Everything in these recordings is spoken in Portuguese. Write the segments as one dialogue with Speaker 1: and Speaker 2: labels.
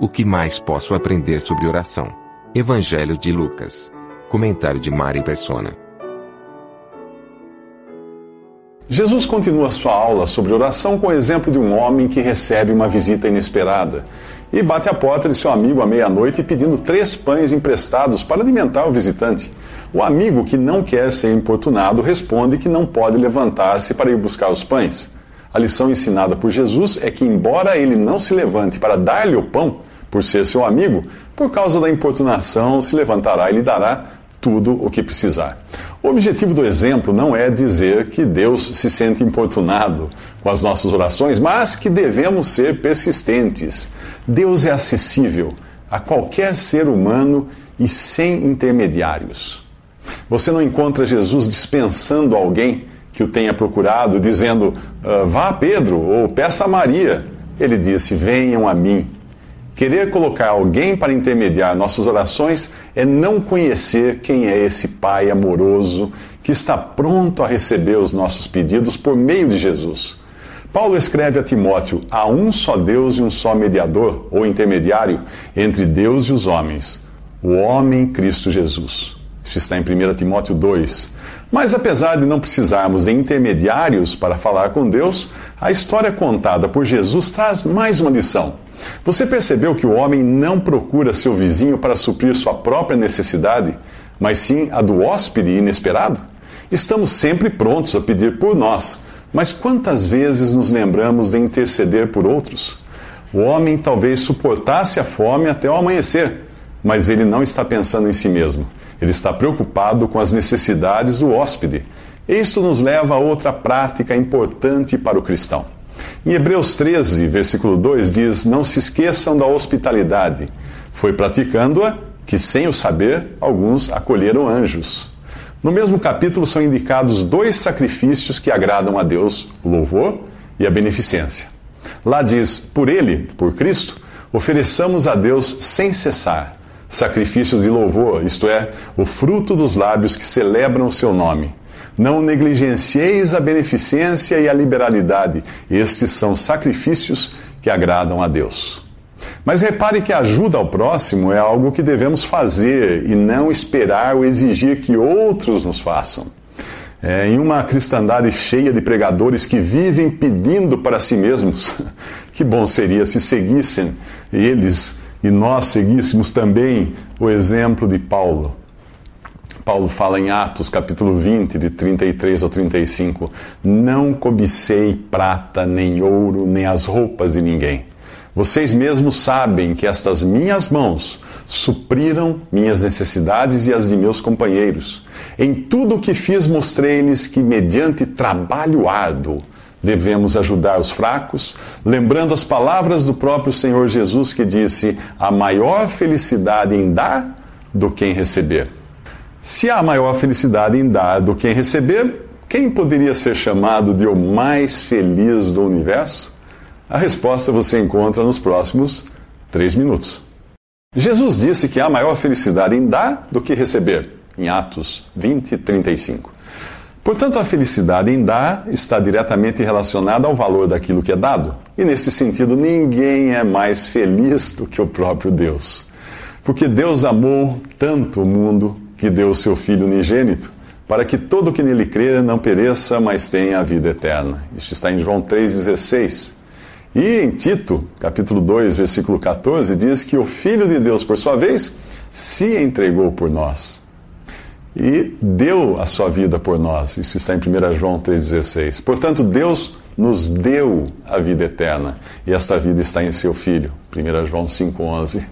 Speaker 1: O que mais posso aprender sobre oração? Evangelho de Lucas. Comentário de Mari Persona.
Speaker 2: Jesus continua sua aula sobre oração com o exemplo de um homem que recebe uma visita inesperada e bate a porta de seu amigo à meia-noite pedindo três pães emprestados para alimentar o visitante. O amigo, que não quer ser importunado, responde que não pode levantar-se para ir buscar os pães. A lição ensinada por Jesus é que, embora ele não se levante para dar-lhe o pão, por ser seu amigo, por causa da importunação, se levantará e lhe dará tudo o que precisar. O objetivo do exemplo não é dizer que Deus se sente importunado com as nossas orações, mas que devemos ser persistentes. Deus é acessível a qualquer ser humano e sem intermediários. Você não encontra Jesus dispensando alguém que o tenha procurado, dizendo, ah, vá a Pedro ou peça a Maria. Ele disse, venham a mim. Querer colocar alguém para intermediar nossas orações é não conhecer quem é esse Pai amoroso que está pronto a receber os nossos pedidos por meio de Jesus. Paulo escreve a Timóteo: há um só Deus e um só mediador, ou intermediário, entre Deus e os homens, o homem Cristo Jesus. Isso está em 1 Timóteo 2. Mas apesar de não precisarmos de intermediários para falar com Deus, a história contada por Jesus traz mais uma lição. Você percebeu que o homem não procura seu vizinho para suprir sua própria necessidade, mas sim a do hóspede inesperado? Estamos sempre prontos a pedir por nós, mas quantas vezes nos lembramos de interceder por outros? O homem talvez suportasse a fome até o amanhecer, mas ele não está pensando em si mesmo. Ele está preocupado com as necessidades do hóspede. Isso nos leva a outra prática importante para o cristão. Em Hebreus 13, versículo 2 diz: Não se esqueçam da hospitalidade. Foi praticando-a que, sem o saber, alguns acolheram anjos. No mesmo capítulo são indicados dois sacrifícios que agradam a Deus: o louvor e a beneficência. Lá diz: Por ele, por Cristo, ofereçamos a Deus sem cessar sacrifícios de louvor, isto é, o fruto dos lábios que celebram o seu nome. Não negligencieis a beneficência e a liberalidade. Estes são sacrifícios que agradam a Deus. Mas repare que a ajuda ao próximo é algo que devemos fazer e não esperar ou exigir que outros nos façam. É, em uma cristandade cheia de pregadores que vivem pedindo para si mesmos, que bom seria se seguissem eles e nós seguíssemos também o exemplo de Paulo Paulo fala em Atos, capítulo 20, de 33 ao 35: Não cobicei prata, nem ouro, nem as roupas de ninguém. Vocês mesmos sabem que estas minhas mãos supriram minhas necessidades e as de meus companheiros. Em tudo o que fiz, mostrei-lhes que, mediante trabalho árduo, devemos ajudar os fracos, lembrando as palavras do próprio Senhor Jesus que disse: a maior felicidade em dar do que em receber. Se há maior felicidade em dar do que em receber, quem poderia ser chamado de o mais feliz do universo? A resposta você encontra nos próximos três minutos. Jesus disse que há maior felicidade em dar do que receber, em Atos 20, 35. Portanto, a felicidade em dar está diretamente relacionada ao valor daquilo que é dado. E nesse sentido, ninguém é mais feliz do que o próprio Deus. Porque Deus amou tanto o mundo que deu o seu Filho unigênito, para que todo que nele crê não pereça, mas tenha a vida eterna. Isto está em João 3,16. E em Tito, capítulo 2, versículo 14, diz que o Filho de Deus, por sua vez, se entregou por nós. E deu a sua vida por nós. Isso está em 1 João 3,16. Portanto, Deus nos deu a vida eterna. E esta vida está em seu Filho. 1 João 5,11.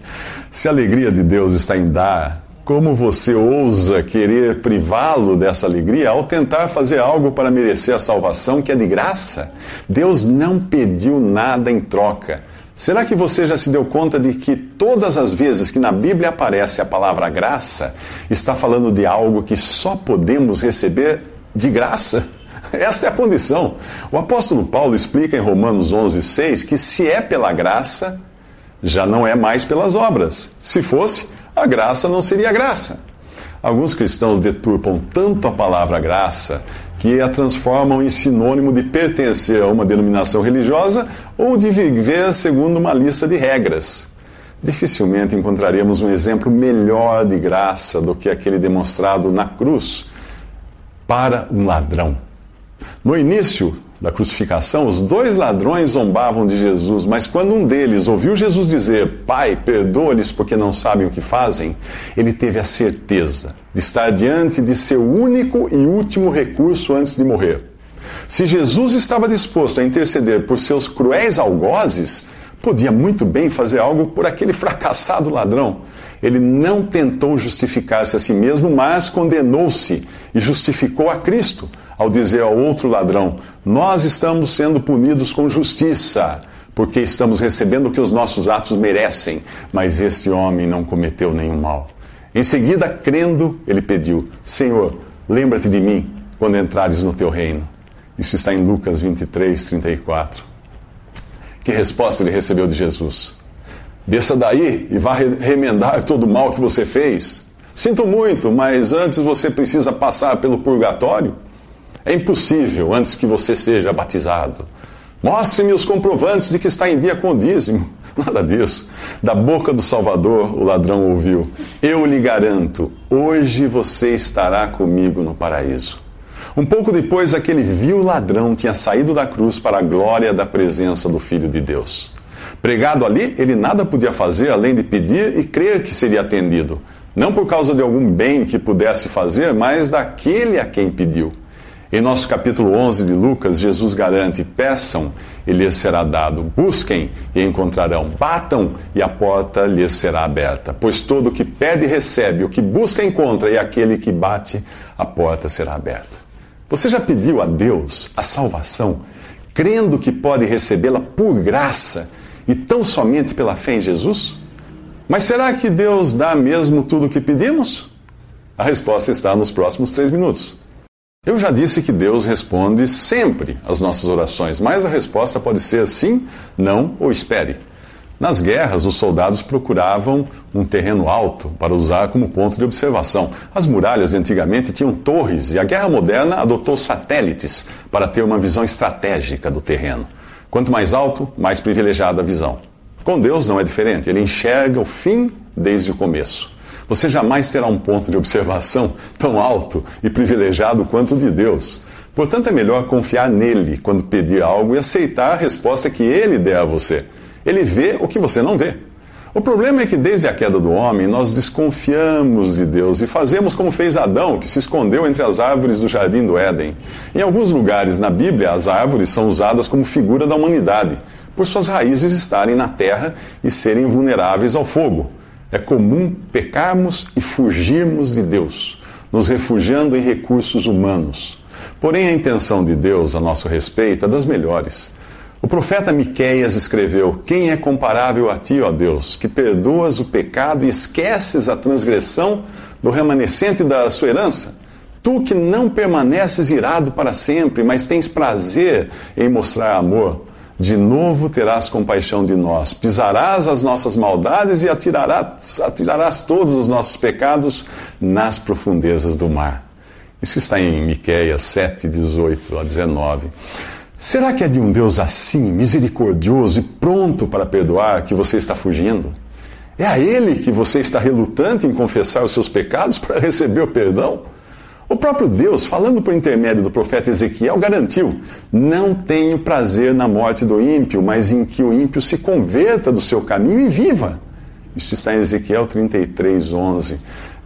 Speaker 2: Se a alegria de Deus está em dar, Como você ousa querer privá-lo dessa alegria ao tentar fazer algo para merecer a salvação que é de graça? Deus não pediu nada em troca. Será que você já se deu conta de que todas as vezes que na Bíblia aparece a palavra graça, está falando de algo que só podemos receber de graça? Esta é a condição. O apóstolo Paulo explica em Romanos 11,6 que se é pela graça, já não é mais pelas obras. Se fosse, a graça não seria graça. Alguns cristãos deturpam tanto a palavra graça que a transformam em sinônimo de pertencer a uma denominação religiosa ou de viver segundo uma lista de regras. Dificilmente encontraremos um exemplo melhor de graça do que aquele demonstrado na cruz para um ladrão. No início da crucificação, os dois ladrões zombavam de Jesus, mas quando um deles ouviu Jesus dizer: Pai, perdoa-lhes porque não sabem o que fazem, ele teve a certeza de estar diante de seu único e último recurso antes de morrer. Se Jesus estava disposto a interceder por seus cruéis algozes, podia muito bem fazer algo por aquele fracassado ladrão. Ele não tentou justificar-se a si mesmo, mas condenou-se e justificou a Cristo ao dizer ao outro ladrão: Nós estamos sendo punidos com justiça, porque estamos recebendo o que os nossos atos merecem, mas este homem não cometeu nenhum mal. Em seguida, crendo, ele pediu: Senhor, lembra-te de mim quando entrares no teu reino. Isso está em Lucas 23, 34. Que resposta ele recebeu de Jesus? Desça daí e vá remendar todo o mal que você fez. Sinto muito, mas antes você precisa passar pelo purgatório. É impossível antes que você seja batizado. Mostre-me os comprovantes de que está em dia com o dízimo. Nada disso. Da boca do Salvador, o ladrão ouviu: Eu lhe garanto, hoje você estará comigo no paraíso. Um pouco depois, aquele vil ladrão tinha saído da cruz para a glória da presença do Filho de Deus. Pregado ali, ele nada podia fazer além de pedir e crer que seria atendido. Não por causa de algum bem que pudesse fazer, mas daquele a quem pediu. Em nosso capítulo 11 de Lucas, Jesus garante: peçam e lhes será dado, busquem e encontrarão, batam e a porta lhes será aberta. Pois todo o que pede recebe, o que busca encontra, e aquele que bate, a porta será aberta. Você já pediu a Deus a salvação, crendo que pode recebê-la por graça e tão somente pela fé em Jesus? Mas será que Deus dá mesmo tudo o que pedimos? A resposta está nos próximos três minutos. Eu já disse que Deus responde sempre às nossas orações, mas a resposta pode ser sim, não ou espere. Nas guerras, os soldados procuravam um terreno alto para usar como ponto de observação. As muralhas antigamente tinham torres e a guerra moderna adotou satélites para ter uma visão estratégica do terreno. Quanto mais alto, mais privilegiada a visão. Com Deus não é diferente, ele enxerga o fim desde o começo. Você jamais terá um ponto de observação tão alto e privilegiado quanto o de Deus. Portanto, é melhor confiar nele quando pedir algo e aceitar a resposta que ele der a você. Ele vê o que você não vê. O problema é que desde a queda do homem nós desconfiamos de Deus e fazemos como fez Adão, que se escondeu entre as árvores do jardim do Éden. Em alguns lugares na Bíblia, as árvores são usadas como figura da humanidade, por suas raízes estarem na terra e serem vulneráveis ao fogo. É comum pecarmos e fugirmos de Deus, nos refugiando em recursos humanos. Porém, a intenção de Deus a nosso respeito é das melhores. O profeta Miqueias escreveu: Quem é comparável a ti, ó Deus, que perdoas o pecado e esqueces a transgressão do remanescente da sua herança? Tu que não permaneces irado para sempre, mas tens prazer em mostrar amor de novo terás compaixão de nós, pisarás as nossas maldades e atirarás, atirarás todos os nossos pecados nas profundezas do mar. Isso está em Miqueias 7, 18 a 19. Será que é de um Deus assim, misericordioso e pronto para perdoar, que você está fugindo? É a Ele que você está relutante em confessar os seus pecados para receber o perdão? O próprio Deus, falando por intermédio do profeta Ezequiel, garantiu: Não tenho prazer na morte do ímpio, mas em que o ímpio se converta do seu caminho e viva. Isso está em Ezequiel 33, 11.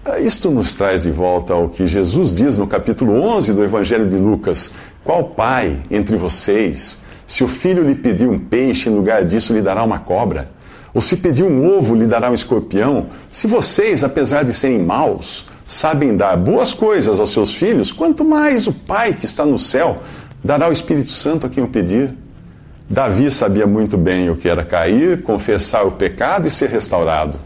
Speaker 2: Ah, isto nos traz de volta ao que Jesus diz no capítulo 11 do Evangelho de Lucas: Qual pai entre vocês, se o filho lhe pedir um peixe, em lugar disso lhe dará uma cobra? Ou se pedir um ovo, lhe dará um escorpião? Se vocês, apesar de serem maus, sabem dar boas coisas aos seus filhos, quanto mais o Pai que está no céu dará o Espírito Santo a quem o pedir. Davi sabia muito bem o que era cair, confessar o pecado e ser restaurado.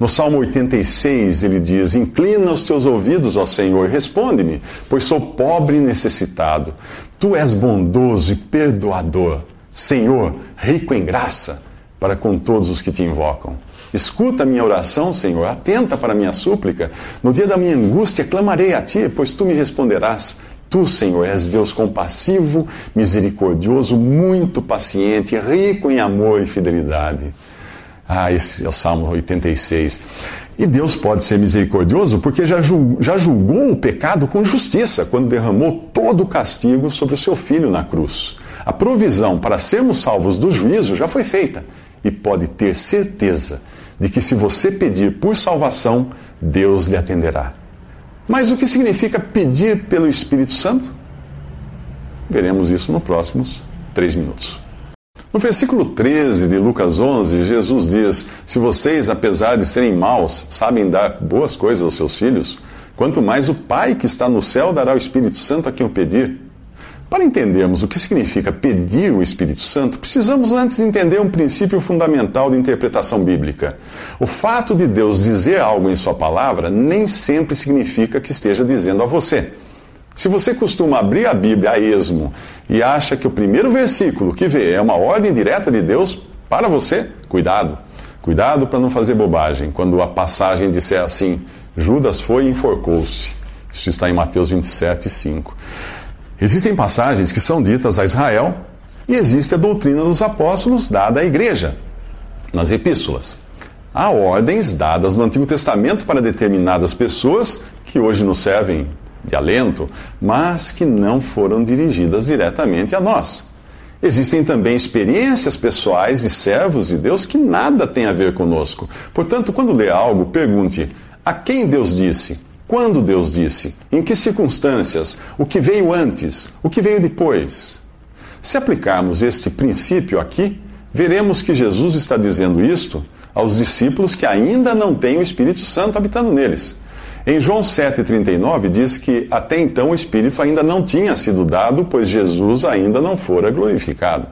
Speaker 2: No Salmo 86 ele diz: Inclina os teus ouvidos, ó Senhor, responde-me, pois sou pobre e necessitado. Tu és bondoso e perdoador, Senhor, rico em graça para com todos os que te invocam. Escuta a minha oração, Senhor, atenta para a minha súplica. No dia da minha angústia clamarei a ti, pois tu me responderás. Tu, Senhor, és Deus compassivo, misericordioso, muito paciente, rico em amor e fidelidade. Ah, esse é o Salmo 86. E Deus pode ser misericordioso porque já julgou, já julgou o pecado com justiça quando derramou todo o castigo sobre o seu filho na cruz. A provisão para sermos salvos do juízo já foi feita e pode ter certeza de que se você pedir por salvação, Deus lhe atenderá. Mas o que significa pedir pelo Espírito Santo? Veremos isso nos próximos três minutos. No versículo 13 de Lucas 11, Jesus diz: Se vocês, apesar de serem maus, sabem dar boas coisas aos seus filhos, quanto mais o Pai que está no céu dará o Espírito Santo a quem o pedir. Para entendermos o que significa pedir o Espírito Santo, precisamos antes entender um princípio fundamental de interpretação bíblica. O fato de Deus dizer algo em Sua palavra nem sempre significa que esteja dizendo a você. Se você costuma abrir a Bíblia a esmo e acha que o primeiro versículo que vê é uma ordem direta de Deus para você, cuidado. Cuidado para não fazer bobagem. Quando a passagem disser assim, Judas foi e enforcou-se. Isso está em Mateus 27, 5. Existem passagens que são ditas a Israel e existe a doutrina dos apóstolos dada à igreja, nas epístolas. Há ordens dadas no Antigo Testamento para determinadas pessoas que hoje nos servem de alento, mas que não foram dirigidas diretamente a nós. Existem também experiências pessoais de servos de Deus que nada têm a ver conosco. Portanto, quando lê algo, pergunte: a quem Deus disse? Quando Deus disse? Em que circunstâncias? O que veio antes? O que veio depois? Se aplicarmos este princípio aqui, veremos que Jesus está dizendo isto aos discípulos que ainda não têm o Espírito Santo habitando neles. Em João 7,39 diz que até então o Espírito ainda não tinha sido dado, pois Jesus ainda não fora glorificado.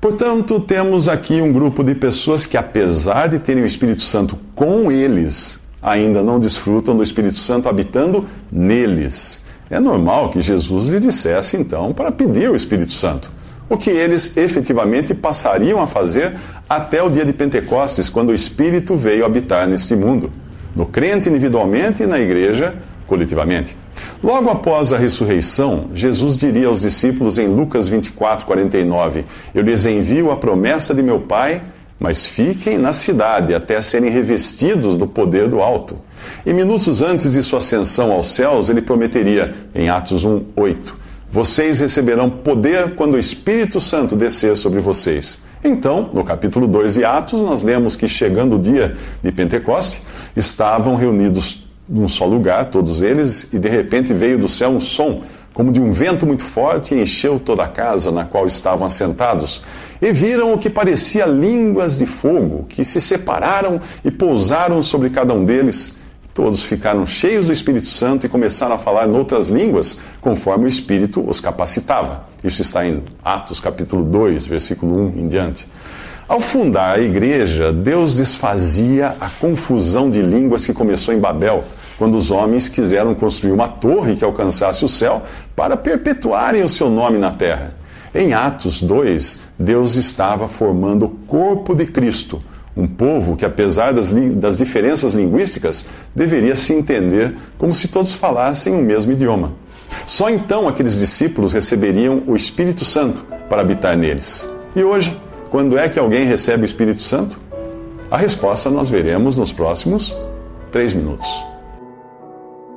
Speaker 2: Portanto, temos aqui um grupo de pessoas que, apesar de terem o Espírito Santo com eles, ainda não desfrutam do Espírito Santo habitando neles. É normal que Jesus lhe dissesse, então, para pedir o Espírito Santo. O que eles efetivamente passariam a fazer até o dia de Pentecostes, quando o Espírito veio habitar neste mundo no crente individualmente e na igreja coletivamente. Logo após a ressurreição, Jesus diria aos discípulos em Lucas 24, 49: Eu lhes envio a promessa de meu Pai, mas fiquem na cidade até serem revestidos do poder do alto. E minutos antes de sua ascensão aos céus, ele prometeria, em Atos 1, 8: Vocês receberão poder quando o Espírito Santo descer sobre vocês então, no capítulo 2 de Atos, nós lemos que chegando o dia de Pentecoste, estavam reunidos num só lugar, todos eles, e de repente veio do céu um som, como de um vento muito forte, encheu toda a casa na qual estavam assentados. E viram o que parecia línguas de fogo, que se separaram e pousaram sobre cada um deles Todos ficaram cheios do Espírito Santo e começaram a falar em outras línguas, conforme o Espírito os capacitava. Isso está em Atos capítulo 2, versículo 1 em diante. Ao fundar a igreja, Deus desfazia a confusão de línguas que começou em Babel, quando os homens quiseram construir uma torre que alcançasse o céu para perpetuarem o seu nome na terra. Em Atos 2, Deus estava formando o corpo de Cristo um povo que, apesar das, das diferenças linguísticas, deveria se entender como se todos falassem o mesmo idioma. Só então aqueles discípulos receberiam o Espírito Santo para habitar neles. E hoje, quando é que alguém recebe o Espírito Santo? A resposta nós veremos nos próximos três minutos.